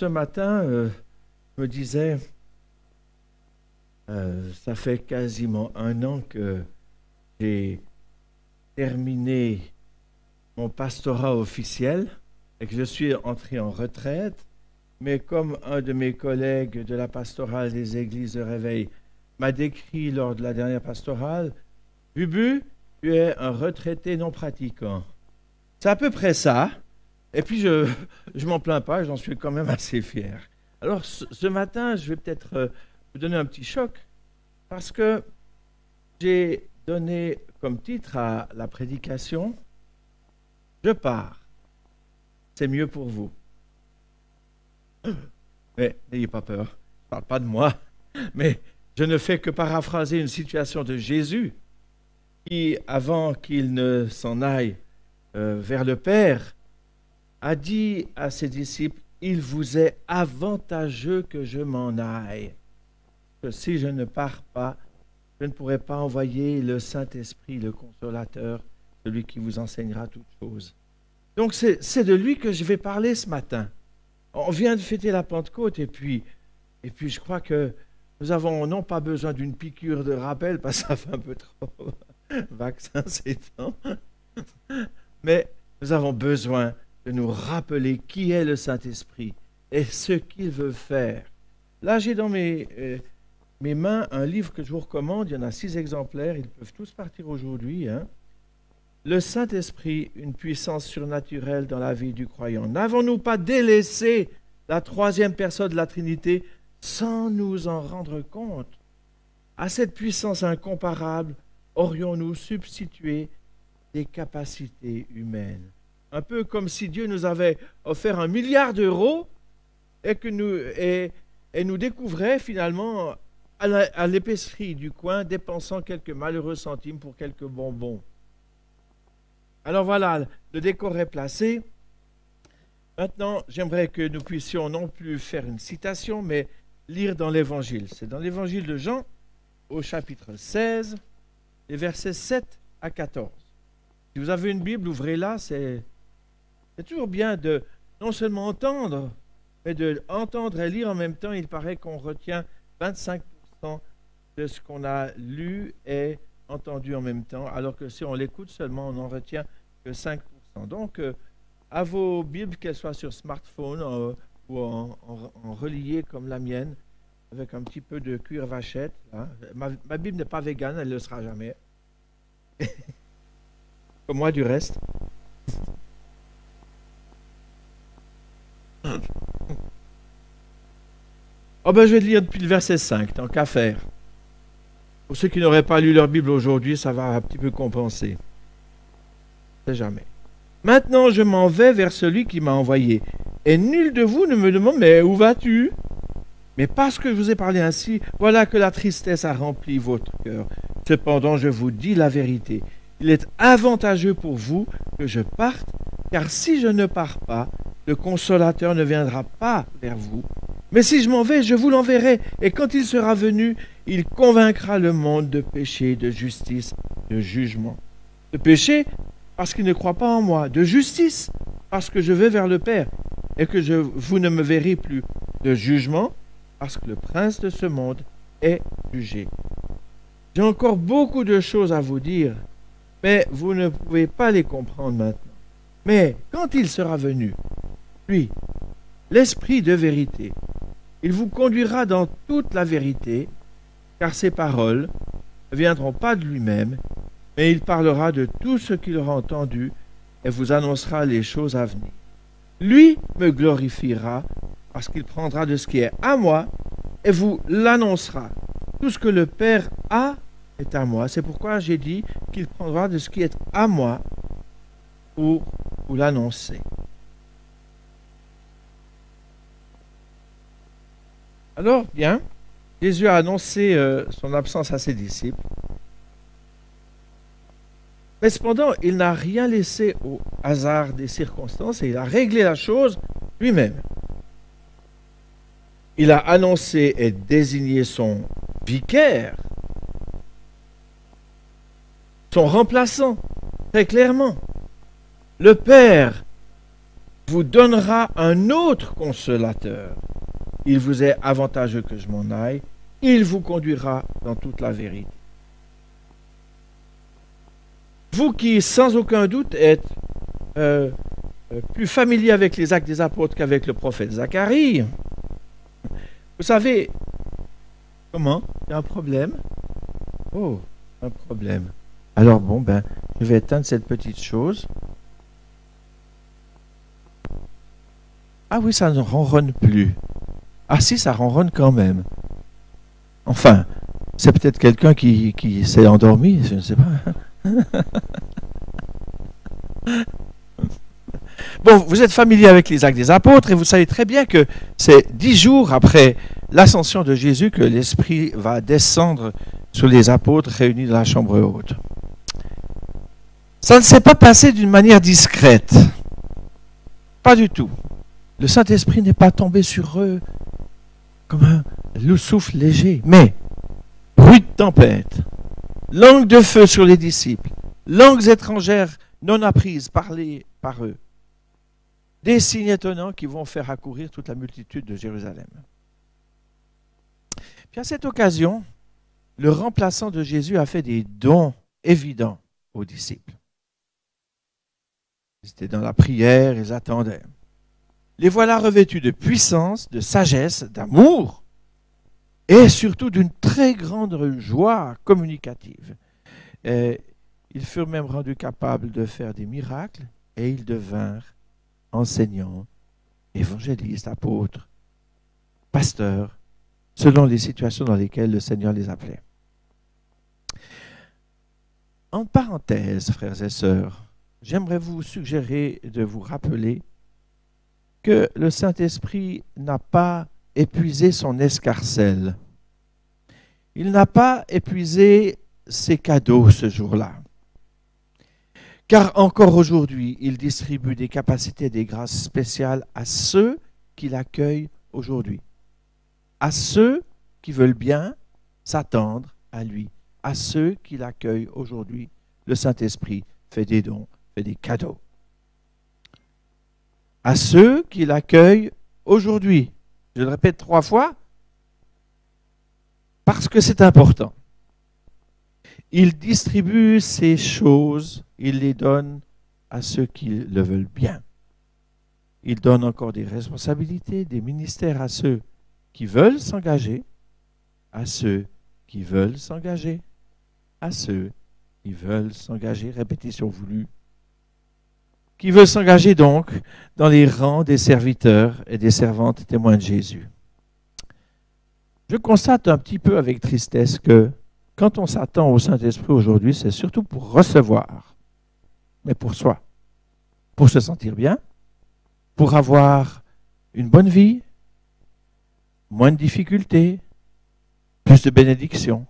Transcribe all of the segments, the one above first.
ce matin, euh, je me disais, euh, ça fait quasiment un an que j'ai terminé mon pastorat officiel et que je suis entré en retraite. Mais comme un de mes collègues de la pastorale des églises de réveil m'a décrit lors de la dernière pastorale, Bubu, tu es un retraité non pratiquant. C'est à peu près ça. Et puis, je ne m'en plains pas, j'en suis quand même assez fier. Alors, ce, matin, je vais peut-être euh, vous donner un petit choc, parce que j'ai donné comme titre à la prédication, Je pars. C'est mieux pour vous. Mais n'ayez pas peur, je ne parle pas de moi, mais je ne fais que paraphraser une situation de Jésus qui, avant qu'il ne s'en aille euh, vers le Père, a dit à ses disciples, Il vous est avantageux que je m'en aille, que si je ne pars pas, je ne pourrai pas envoyer le Saint-Esprit, le consolateur, celui qui vous enseignera toutes choses. Donc c'est de lui que je vais parler ce matin. On vient de fêter la Pentecôte et puis, et puis je crois que nous avons non pas besoin d'une piqûre de rappel, parce que ça fait un peu trop vaccin ces temps, mais nous avons besoin de nous rappeler qui est le Saint-Esprit et ce qu'il veut faire. Là, j'ai dans mes, euh, mes mains un livre que je vous recommande. Il y en a six exemplaires. Ils peuvent tous partir aujourd'hui. Hein. Le Saint-Esprit, une puissance surnaturelle dans la vie du croyant. N'avons-nous pas délaissé la troisième personne de la Trinité sans nous en rendre compte? À cette puissance incomparable, aurions-nous substitué des capacités humaines? Un peu comme si Dieu nous avait offert un milliard d'euros et que nous et, découvrait finalement à l'épicerie du coin dépensant quelques malheureux centimes pour quelques bonbons. Alors voilà, le décor est placé. Maintenant, j'aimerais que nous puissions non plus faire une citation, mais lire dans l'Évangile. C'est dans l'Évangile de Jean, au chapitre 16, les versets 7 à 14. Si vous avez une Bible, ouvrez-la, c'est c'est toujours bien de non seulement entendre, mais de entendre et lire en même temps. Il paraît qu'on retient 25% de ce qu'on a lu et entendu en même temps, alors que si on l'écoute seulement, on n'en retient que 5%. Donc, euh, à vos Bibles, qu'elles soient sur smartphone euh, ou en, relié comme la mienne, avec un petit peu de cuir vachette. Ma, ma, Bible n'est pas végane, elle ne le sera jamais. comme moi du reste. Oh ben je vais lire depuis le verset 5, tant qu'à faire. Pour ceux qui n'auraient pas lu leur Bible aujourd'hui, ça va un petit peu compenser. Jamais. Maintenant, je m'en vais vers celui qui m'a envoyé. Et nul de vous ne me demande, mais où vas-tu? Mais parce que je vous ai parlé ainsi, voilà que la tristesse a rempli votre cœur. Cependant, je vous dis la vérité. Il est avantageux pour vous que je parte, car si je ne pars pas, le consolateur ne viendra pas vers vous. Mais si je m'en vais, je vous l'enverrai, et quand il sera venu, il convaincra le monde de péché, de justice, de jugement. De péché, parce qu'il ne croit pas en moi. De justice, parce que je vais vers le Père, et que vous ne me verrez plus. De jugement, parce que le prince de ce monde est jugé. J'ai encore beaucoup de choses à vous dire, mais vous ne pouvez pas les comprendre maintenant. Mais quand il sera venu, lui, l'Esprit de vérité. Il vous conduira dans toute la vérité, car ses paroles ne viendront pas de lui-même, mais il parlera de tout ce qu'il aura entendu et vous annoncera les choses à venir. Lui me glorifiera, parce qu'il prendra de ce qui est à moi et vous l'annoncera. Tout ce que le Père a est à moi. C'est pourquoi j'ai dit qu'il prendra de ce qui est à moi pour l'annoncer. Alors, bien, Jésus a annoncé euh, son absence à ses disciples. Mais cependant, il n'a rien laissé au hasard des circonstances et il a réglé la chose lui-même. Il a annoncé et désigné son vicaire, son remplaçant, très clairement. Le Père vous donnera un autre consolateur. Il vous est avantageux que je m'en aille. Il vous conduira dans toute la vérité. Vous qui, sans aucun doute, êtes euh, euh, plus familier avec les actes des apôtres qu'avec le prophète Zacharie, vous savez, comment? Il y a un problème Oh, un problème. Alors bon, ben, je vais éteindre cette petite chose. Ah oui, ça ne ronronne plus. Ah si, ça ronronne quand même. Enfin, c'est peut-être quelqu'un qui, s'est endormi, je ne sais pas. bon, vous êtes familier avec les actes des apôtres et vous savez très bien que c'est dix jours après l'ascension de Jésus que l'Esprit va descendre sur les apôtres réunis dans la chambre haute. Ça ne s'est pas passé d'une manière discrète. Pas du tout. Le Saint-Esprit n'est pas tombé sur eux comme un souffle léger, mais bruit de tempête, langue de feu sur les disciples, langues étrangères non apprises parlées par eux, des signes étonnants qui vont faire accourir toute la multitude de Jérusalem. Puis à cette occasion, le remplaçant de Jésus a fait des dons évidents aux disciples. Ils étaient dans la prière, ils attendaient. Les voilà revêtus de puissance, de sagesse, d'amour et surtout d'une très grande joie communicative. ils furent même rendus capables de faire des miracles et ils devinrent enseignants, évangélistes, apôtres, pasteurs, selon les situations dans lesquelles le Seigneur les appelait. En parenthèse, frères et sœurs, j'aimerais vous suggérer de vous rappeler que le Saint-Esprit n'a pas épuisé son escarcelle. Il n'a pas épuisé ses cadeaux ce jour-là. Car encore aujourd'hui, il distribue des capacités et des grâces spéciales à ceux qui l'accueillent aujourd'hui. À ceux qui veulent bien s'attendre à lui. À ceux qui l'accueillent aujourd'hui. Le Saint-Esprit fait des dons, fait des cadeaux à ceux qui l'accueillent aujourd'hui. Je le répète trois fois, parce que c'est important. Il distribue ces choses, il les donne à ceux qui le veulent bien. Il donne encore des responsabilités, des ministères à ceux qui veulent s'engager, à ceux qui veulent s'engager, à ceux qui veulent s'engager. Répétition voulue qui veut s'engager donc dans les rangs des serviteurs et des servantes témoins de Jésus. Je constate un petit peu avec tristesse que quand on s'attend au Saint-Esprit aujourd'hui, c'est surtout pour recevoir, mais pour soi, pour se sentir bien, pour avoir une bonne vie, moins de difficultés, plus de bénédictions.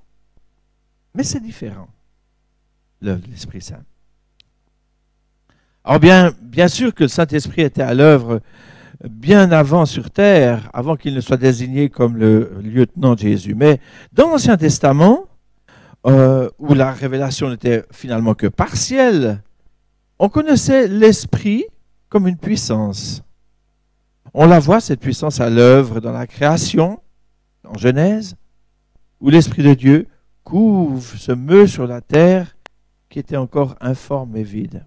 Mais c'est différent, l'œuvre de l'Esprit Saint. Alors bien, bien sûr que le Saint-Esprit était à l'œuvre bien avant sur terre, avant qu'il ne soit désigné comme le lieutenant de Jésus. Mais dans l'Ancien Testament, euh, où la révélation n'était finalement que partielle, on connaissait l'Esprit comme une puissance. On la voit, cette puissance, à l'œuvre dans la création, en Genèse, où l'Esprit de Dieu couvre, se meut sur la terre qui était encore informe et vide.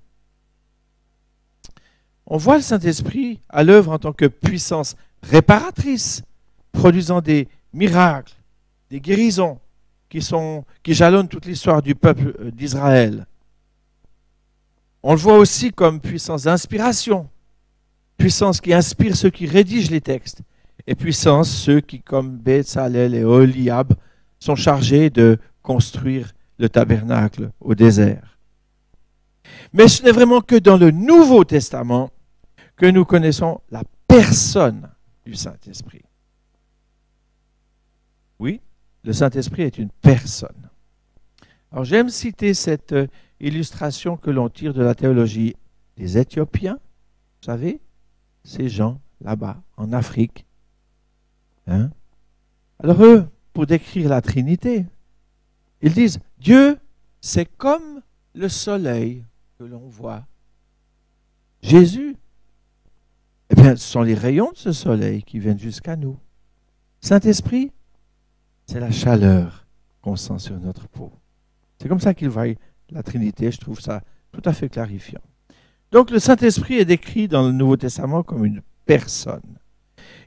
On voit le Saint-Esprit à l'œuvre en tant que puissance réparatrice, produisant des miracles, des guérisons qui, jalonnent toute l'histoire du peuple euh, d'Israël. On le voit aussi comme puissance d'inspiration, puissance qui inspire ceux qui rédigent les textes, et puissance ceux qui, comme Bézalel et Oliab, sont chargés de construire le tabernacle au désert. Mais ce n'est vraiment que dans le Nouveau Testament que nous connaissons la personne du Saint-Esprit. Oui, le Saint-Esprit est une personne. Alors j'aime citer cette euh, illustration que l'on tire de la théologie des Éthiopiens. Vous savez, ces gens là-bas, en Afrique. Hein? Alors eux, pour décrire la Trinité, ils disent, Dieu, c'est comme le soleil que l'on voit. Jésus, ce sont les rayons de ce soleil qui viennent jusqu'à nous. Saint-Esprit, c'est la chaleur qu'on sent sur notre peau. C'est comme ça qu'il voit la Trinité. Je trouve ça tout à fait clarifiant. Donc le Saint-Esprit est décrit dans le Nouveau Testament comme une personne.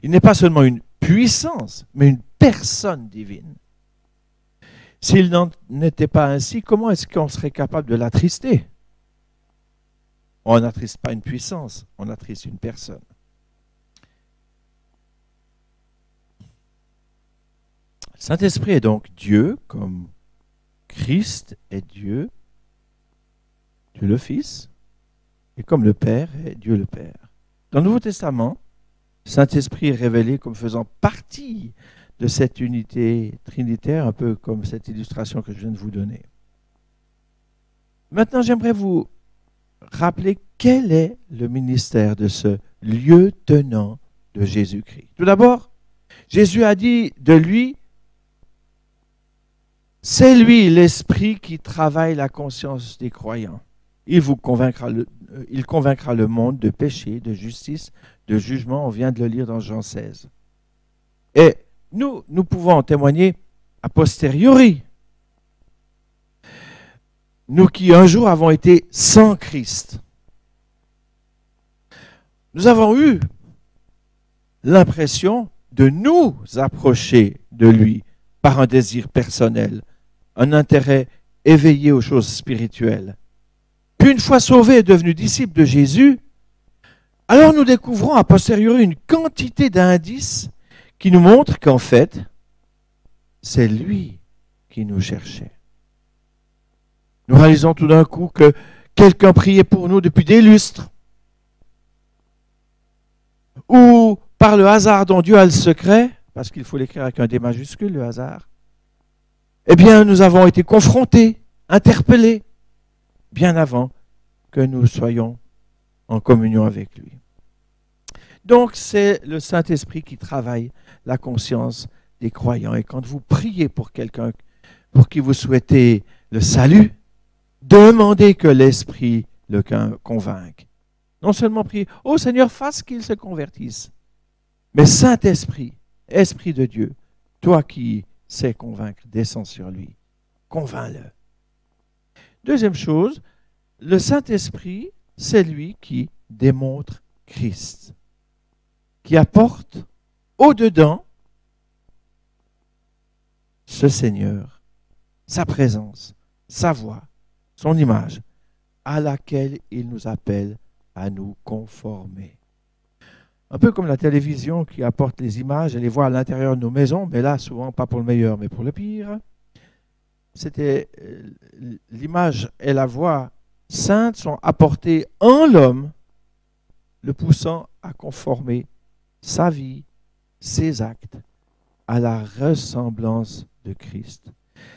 Il n'est pas seulement une puissance, mais une personne divine. S'il n'en était pas ainsi, comment est-ce qu'on serait capable de l'attrister? On n'attriste pas une puissance, on attriste une personne. Saint-Esprit est donc Dieu, comme Christ est Dieu, Dieu le Fils, et comme le Père est Dieu le Père. Dans le Nouveau Testament, Saint-Esprit est révélé comme faisant partie de cette unité trinitaire, un peu comme cette illustration que je viens de vous donner. Maintenant, j'aimerais vous rappeler quel est le ministère de ce lieutenant de Jésus-Christ. Tout d'abord, Jésus a dit de lui, c'est lui l'esprit qui travaille la conscience des croyants. Il vous convaincra le, euh, il convaincra le monde de péché, de justice, de jugement. On vient de le lire dans Jean 16. Et nous, nous pouvons en témoigner a posteriori. Nous qui un jour avons été sans Christ. Nous avons eu l'impression de nous approcher de lui par un désir personnel, un intérêt éveillé aux choses spirituelles. Puis une fois sauvés et devenus disciples de Jésus, alors nous découvrons a posteriori une quantité d'indices qui nous montrent qu'en fait, c'est lui qui nous cherchait. Nous réalisons tout d'un coup que quelqu'un priait pour nous depuis des lustres, ou par le hasard dont Dieu a le secret, parce qu'il faut l'écrire avec un D majuscule, le hasard, eh bien, nous avons été confrontés, interpellés, bien avant que nous soyons en communion avec lui. Donc, c'est le Saint-Esprit qui travaille la conscience des croyants. Et quand vous priez pour quelqu'un pour qui vous souhaitez le salut, demandez que l'Esprit le convainque. Non seulement prier, oh Seigneur, fasse qu'il se convertisse, mais Saint-Esprit, Esprit de Dieu, toi qui sais convaincre, descends sur lui, convainc-le. Deuxième chose, le Saint-Esprit, c'est lui qui démontre Christ, qui apporte au-dedans ce Seigneur, sa présence, sa voix, son image, à laquelle il nous appelle à nous conformer. Un peu comme la télévision qui apporte les images et les voit à l'intérieur de nos maisons, mais là, souvent pas pour le meilleur, mais pour le pire. C'était euh, l'image et la voix saintes sont apportées en l'homme, le poussant à conformer sa vie, ses actes à la ressemblance de Christ.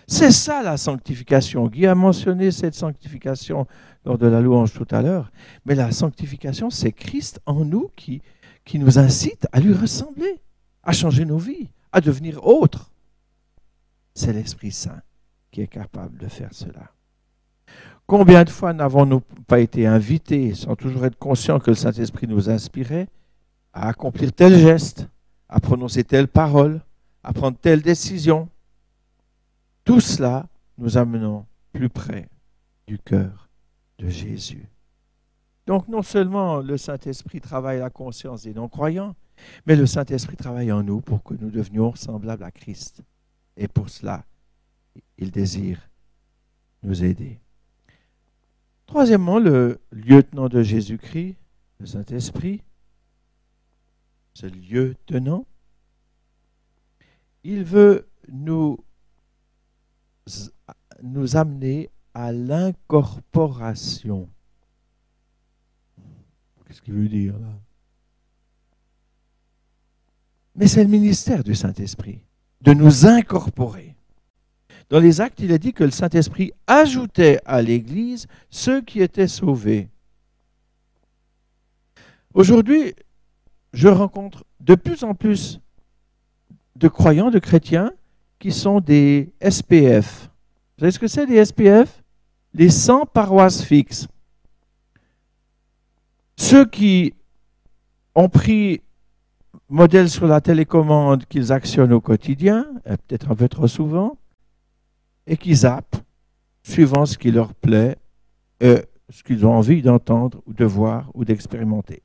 C'est ça la sanctification. Guy a mentionné cette sanctification lors de la louange tout à l'heure. Mais la sanctification, c'est Christ en nous qui, qui nous incite à lui ressembler, à changer nos vies, à devenir autres. C'est l'Esprit Saint qui est capable de faire cela. Combien de fois n'avons-nous pas été invités, sans toujours être conscients que le Saint-Esprit nous inspirait, à accomplir tel geste, à prononcer telle parole, à prendre telle décision? Tout cela nous amenant plus près du cœur de Jésus. Donc non seulement le Saint-Esprit travaille la conscience des non-croyants, mais le Saint-Esprit travaille en nous pour que nous devenions semblables à Christ. Et pour cela, il désire nous aider. Troisièmement, le lieutenant de Jésus-Christ, le Saint-Esprit, ce lieutenant, il veut nous, nous amener à l'incorporation. Qu'est-ce qu'il veut dire là? Mais c'est le ministère du Saint-Esprit, de nous incorporer. Dans les actes, il est dit que le Saint-Esprit ajoutait à l'Église ceux qui étaient sauvés. Aujourd'hui, je rencontre de plus en plus de croyants, de chrétiens, qui sont des SPF. Vous savez ce que c'est les SPF Les 100 paroisses fixes. Ceux qui ont pris modèle sur la télécommande qu'ils actionnent au quotidien, peut-être un peu trop souvent, et qui zappent suivant ce qui leur plaît ce qu'ils ont envie d'entendre ou de voir ou d'expérimenter.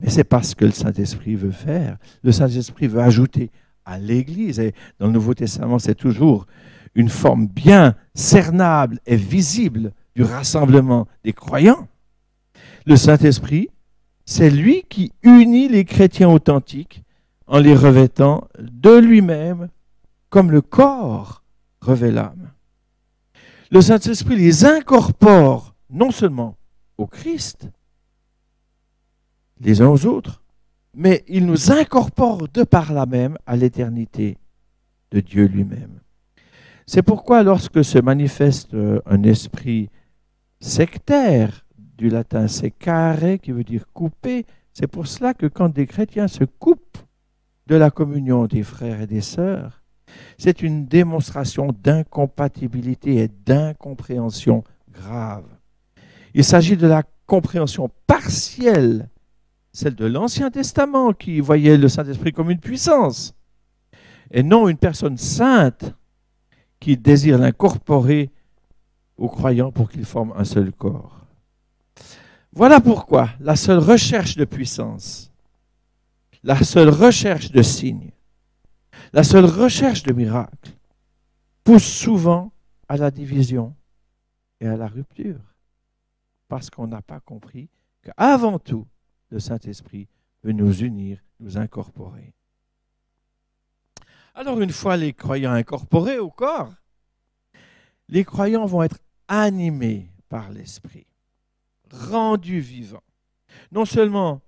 Mais c'est pas ce que le Saint-Esprit veut faire. Le Saint-Esprit veut ajouter à l'Église, et dans le Nouveau Testament, c'est toujours une forme bien cernable et visible du rassemblement des croyants. Le Saint-Esprit, c'est lui qui unit les chrétiens authentiques en les revêtant de lui-même comme le corps revêt l'âme. Le Saint-Esprit les incorpore non seulement au Christ, les uns aux autres, mais il nous incorpore de par là même à l'éternité de Dieu lui-même. C'est pourquoi lorsque se manifeste euh, un esprit sectaire, du latin secare, qui veut dire couper, c'est pour cela que quand des chrétiens se coupent de la communion des frères et des sœurs, c'est une démonstration d'incompatibilité et d'incompréhension grave. Il s'agit de la compréhension partielle, celle de l'Ancien Testament qui voyait le Saint-Esprit comme une puissance, et non une personne sainte qui désire l'incorporer aux croyants pour qu'ils forment un seul corps. Voilà pourquoi la seule recherche de puissance, la seule recherche de signes, la seule recherche de miracles pousse souvent à la division et à la rupture, parce qu'on n'a pas compris qu'avant tout, le Saint-Esprit veut nous unir, nous incorporer. Alors une fois les croyants incorporés au corps, les croyants vont être animés par l'Esprit, rendus vivants. Non seulement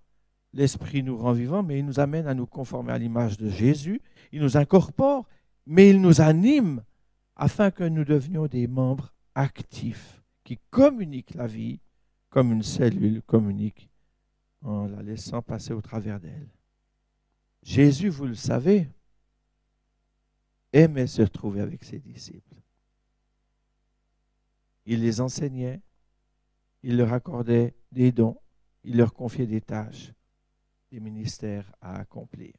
l'Esprit nous rend vivants, mais il nous amène à nous conformer à l'image de Jésus, il nous incorpore, mais il nous anime afin que nous devenions des membres actifs qui communiquent la vie comme une cellule communique en la laissant passer au travers d'elle. Jésus, vous le savez, aimait se retrouver avec ses disciples. Il les enseignait, il leur accordait des dons, il leur confiait des tâches, des ministères à accomplir.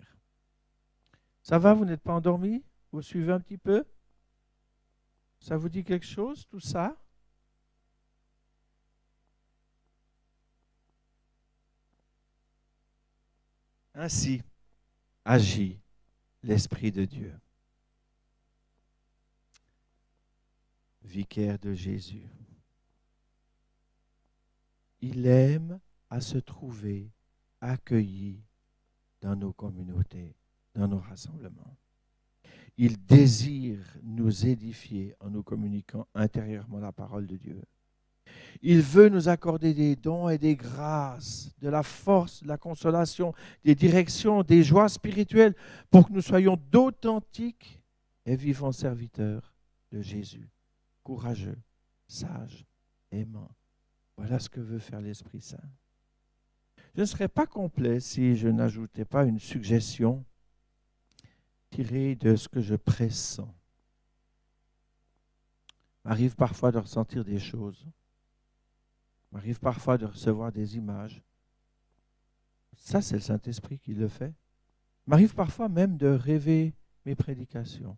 Ça va, vous n'êtes pas endormi? Vous suivez un petit peu? Ça vous dit quelque chose, tout ça? Ainsi agit l'Esprit de Dieu. vicaire de Jésus. Il aime à se trouver accueilli dans nos communautés, dans nos rassemblements. Il désire nous édifier en nous communiquant intérieurement la parole de Dieu. Il veut nous accorder des dons et des grâces, de la force, de la consolation, des directions, des joies spirituelles pour que nous soyons d'authentiques et vivants serviteurs de Jésus courageux, sage, aimant. Voilà ce que veut faire l'Esprit Saint. Je ne serais pas complet si je n'ajoutais pas une suggestion tirée de ce que je pressens. M'arrive parfois de ressentir des choses. M'arrive parfois de recevoir des images. Ça, c'est le Saint-Esprit qui le fait. M'arrive parfois même de rêver mes prédications.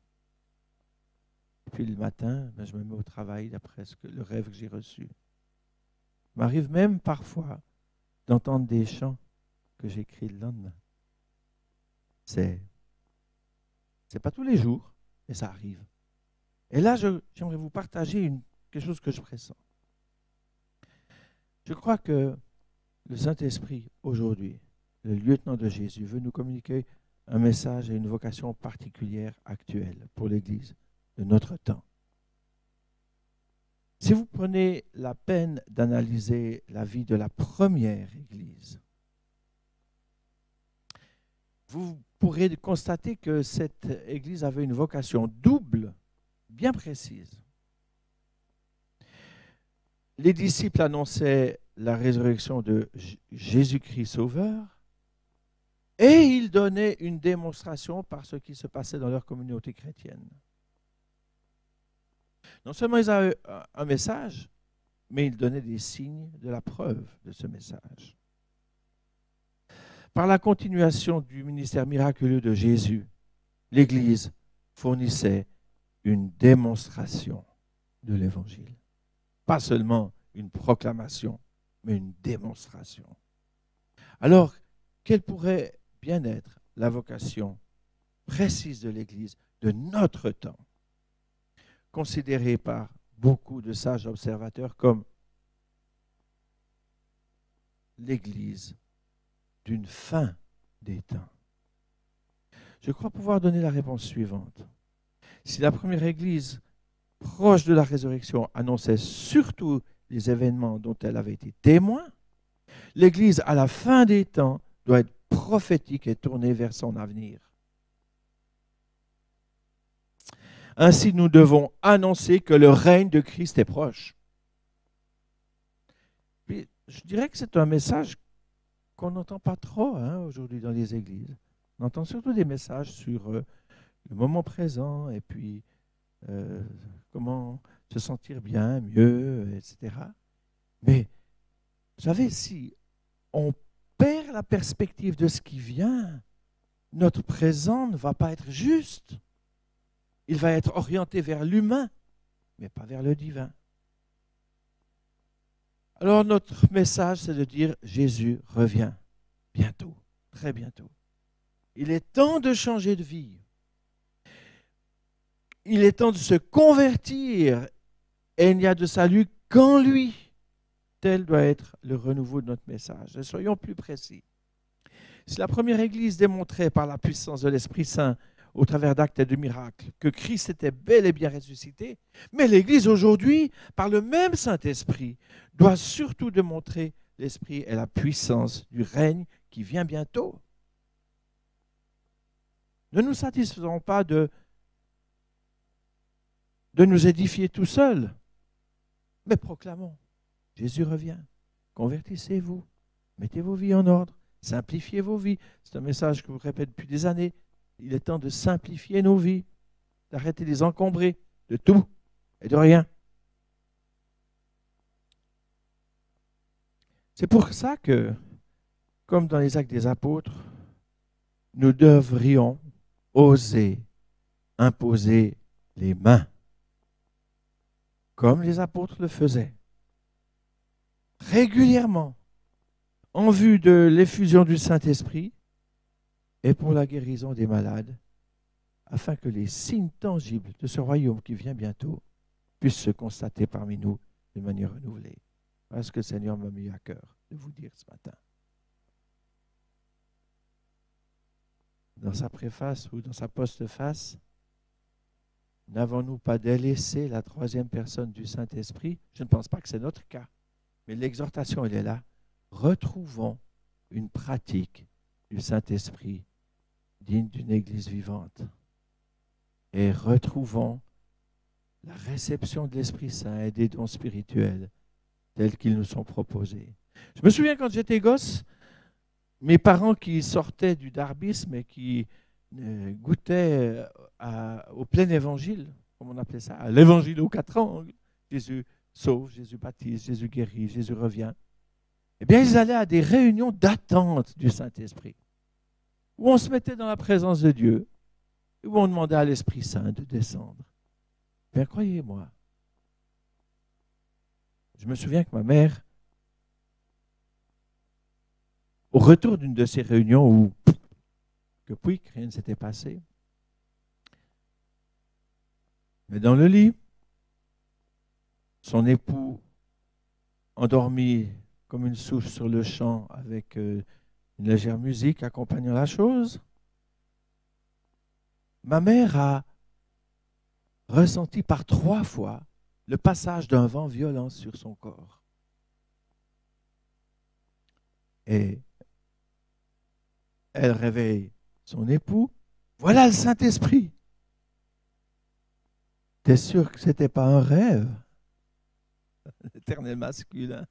Puis le matin, ben, je me mets au travail d'après le rêve que j'ai reçu. M'arrive même parfois d'entendre des chants que j'écris le lendemain. C'est, c'est pas tous les jours, mais ça arrive. Et là, j'aimerais vous partager quelque chose que je pressens. Je crois que le Saint-Esprit, aujourd'hui, le lieutenant de Jésus, veut nous communiquer un message et une vocation particulière actuelle pour l'Église de notre temps. Si vous prenez la peine d'analyser la vie de la première Église, vous pourrez constater que cette Église avait une vocation double, bien précise. Les disciples annonçaient la résurrection de Jésus-Christ Sauveur et ils donnaient une démonstration par ce qui se passait dans leur communauté chrétienne. Non seulement ils avaient un message, mais ils donnaient des signes de la preuve de ce message. Par la continuation du ministère miraculeux de Jésus, l'Église fournissait une démonstration de l'Évangile. Pas seulement une proclamation, mais une démonstration. Alors, quelle pourrait bien être la vocation précise de l'Église de notre temps, considérée par beaucoup de sages observateurs comme l'Église d'une fin des temps Je crois pouvoir donner la réponse suivante. Si la première Église, proche de la résurrection, annonçait surtout les événements dont elle avait été témoin, l'Église à la fin des temps doit être prophétique et tournée vers son avenir. Ainsi, nous devons annoncer que le règne de Christ est proche. je dirais que c'est un message qu'on n'entend pas trop hein, aujourd'hui dans les églises. On entend surtout des messages sur euh, le moment présent et puis euh, comment se sentir bien, mieux, etc. Mais, vous savez, si on perd la perspective de ce qui vient, notre présent ne va pas être juste. Il va être orienté vers l'humain, mais pas vers le divin. Alors notre message, c'est de dire Jésus revient bientôt, très bientôt. Il est temps de changer de vie. Il est temps de se convertir et il n'y a de salut qu'en lui. Tel doit être le renouveau de notre message. soyons plus précis. Si la première Église démontrait par la puissance de l'Esprit Saint au travers d'actes et de miracles que Christ était bel et bien ressuscité, mais l'Église aujourd'hui, par le même Saint-Esprit, doit surtout démontrer l'Esprit et la puissance du règne qui vient bientôt. Ne nous satisfaisons pas de, de nous édifier tout seuls, mais proclamons, Jésus revient, convertissez-vous, mettez vos vies en ordre, simplifiez vos vies. C'est un message que je vous répète depuis des années. Il est temps de simplifier nos vies, d'arrêter de les encombrer de tout et de rien. C'est pour ça que, comme dans les actes des apôtres, nous devrions oser imposer les mains, comme les apôtres le faisaient, régulièrement, en vue de l'effusion du Saint-Esprit et pour la guérison des malades, afin que les signes tangibles de ce royaume qui vient bientôt puissent se constater parmi nous de manière renouvelée. Voilà ce que le Seigneur m'a mis à cœur de vous dire ce matin. Dans sa préface ou dans sa postface, n'avons-nous pas délaissé la troisième personne du Saint-Esprit? Je ne pense pas que c'est notre cas, mais l'exhortation, elle est là. Retrouvons une pratique du Saint-Esprit digne d'une Église vivante et retrouvons la réception de l'Esprit Saint et des dons spirituels tels qu'ils nous sont proposés. Je me souviens quand j'étais gosse, mes parents qui sortaient du darbisme et qui euh, goûtaient au plein évangile, comme on appelait ça, à l'évangile aux quatre angles. Jésus sauve, Jésus baptise, Jésus guérit, Jésus revient. Eh bien, ils allaient à des réunions d'attente du Saint-Esprit, où on se mettait dans la présence de Dieu, où on demandait à l'Esprit Saint de descendre. Bien, croyez-moi, je me souviens que ma mère, au retour d'une de ces réunions où, que puis, rien ne s'était passé, mais dans le lit, son époux endormi comme une souche sur le champ avec euh, une légère musique accompagnant la chose. Ma mère a ressenti par trois fois le passage d'un vent violent sur son corps. Et elle réveille son époux. Voilà le Saint-Esprit. T'es sûr que ce n'était pas un rêve? L'éternel masculin.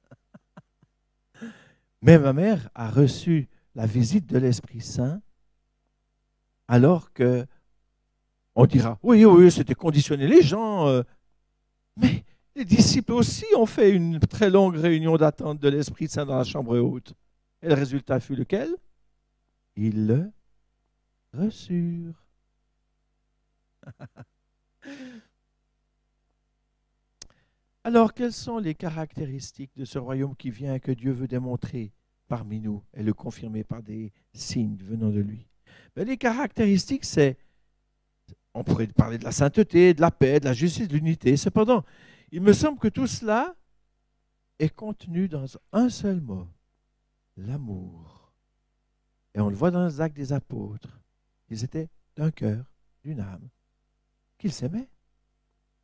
Mais ma mère a reçu la visite de l'Esprit Saint alors que on dira oui, oui, c'était conditionné. Les gens euh, mais les disciples aussi ont fait une très longue réunion d'attente de l'Esprit Saint dans la chambre haute. Et le résultat fut lequel? Ils le reçurent. Alors, quelles sont les caractéristiques de ce royaume qui vient que Dieu veut démontrer? Parmi nous et le confirmer par des signes venant de lui ben, Les caractéristiques, c'est, on pourrait parler de la sainteté, de la paix, de la justice, de l'unité. Cependant, il me semble que tout cela est contenu dans un seul mot, l'amour. Et on le voit dans les actes des apôtres. Ils étaient d'un cœur, d'une âme, qu'ils s'aimaient.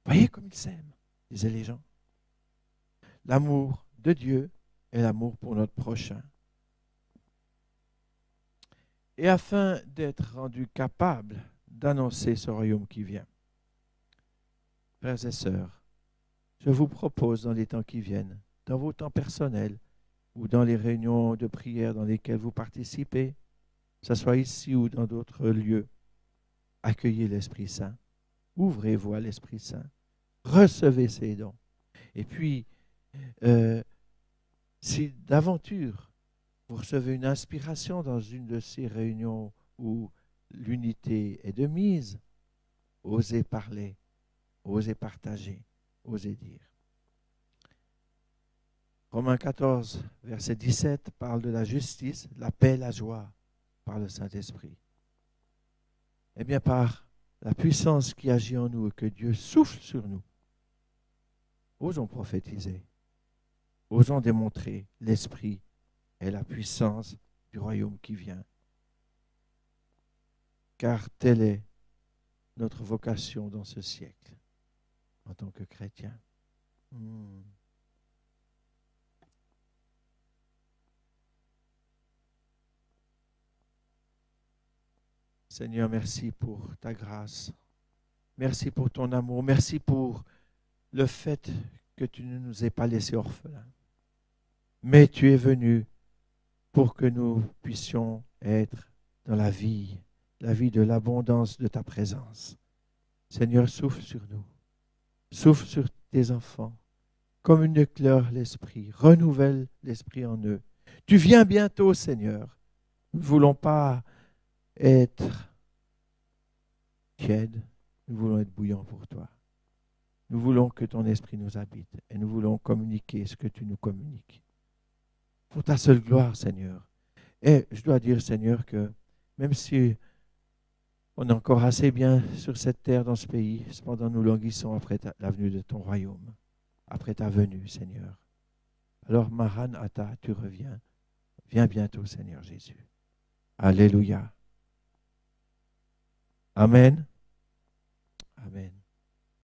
Voyez comme ils s'aiment, disaient les gens. L'amour de Dieu et l'amour pour notre prochain. Et afin d'être rendu capable d'annoncer ce royaume qui vient, frères et sœurs, je vous propose dans les temps qui viennent, dans vos temps personnels ou dans les réunions de prière dans lesquelles vous participez, que ce soit ici ou dans d'autres lieux, accueillez l'Esprit Saint, ouvrez-vous à l'Esprit Saint, recevez ses dons. Et puis, euh, si d'aventure vous recevez une inspiration dans une de ces réunions où l'unité est de mise, osez parler, osez partager, osez dire. Romains 14, verset 17 parle de la justice, la paix, la joie par le Saint-Esprit. Eh bien, par la puissance qui agit en nous et que Dieu souffle sur nous, osons prophétiser, osons démontrer l'Esprit et la puissance du royaume qui vient. Car telle est notre vocation dans ce siècle en tant que chrétien. Hmm. Seigneur, merci pour ta grâce. Merci pour ton amour. Merci pour le fait que tu ne nous aies pas laissés orphelins. Mais tu es venu pour que nous puissions être dans la vie, la vie de l'abondance de ta présence. Seigneur, souffle sur nous. Souffle sur tes enfants. Comme une éclair l'esprit. Renouvelle l'esprit en eux. Tu viens bientôt, Seigneur. Nous ne voulons pas être tiède, nous voulons être bouillants pour toi. Nous voulons que ton esprit nous habite et nous voulons communiquer ce que tu nous communiques. Pour ta seule gloire, Seigneur. Et je dois dire, Seigneur, que même si on est encore assez bien sur cette terre, dans ce pays, cependant nous languissons après la venue de ton royaume, après ta venue, Seigneur. Alors, Maran Ata, tu reviens. Viens bientôt, Seigneur Jésus. Alléluia. Amen. Amen.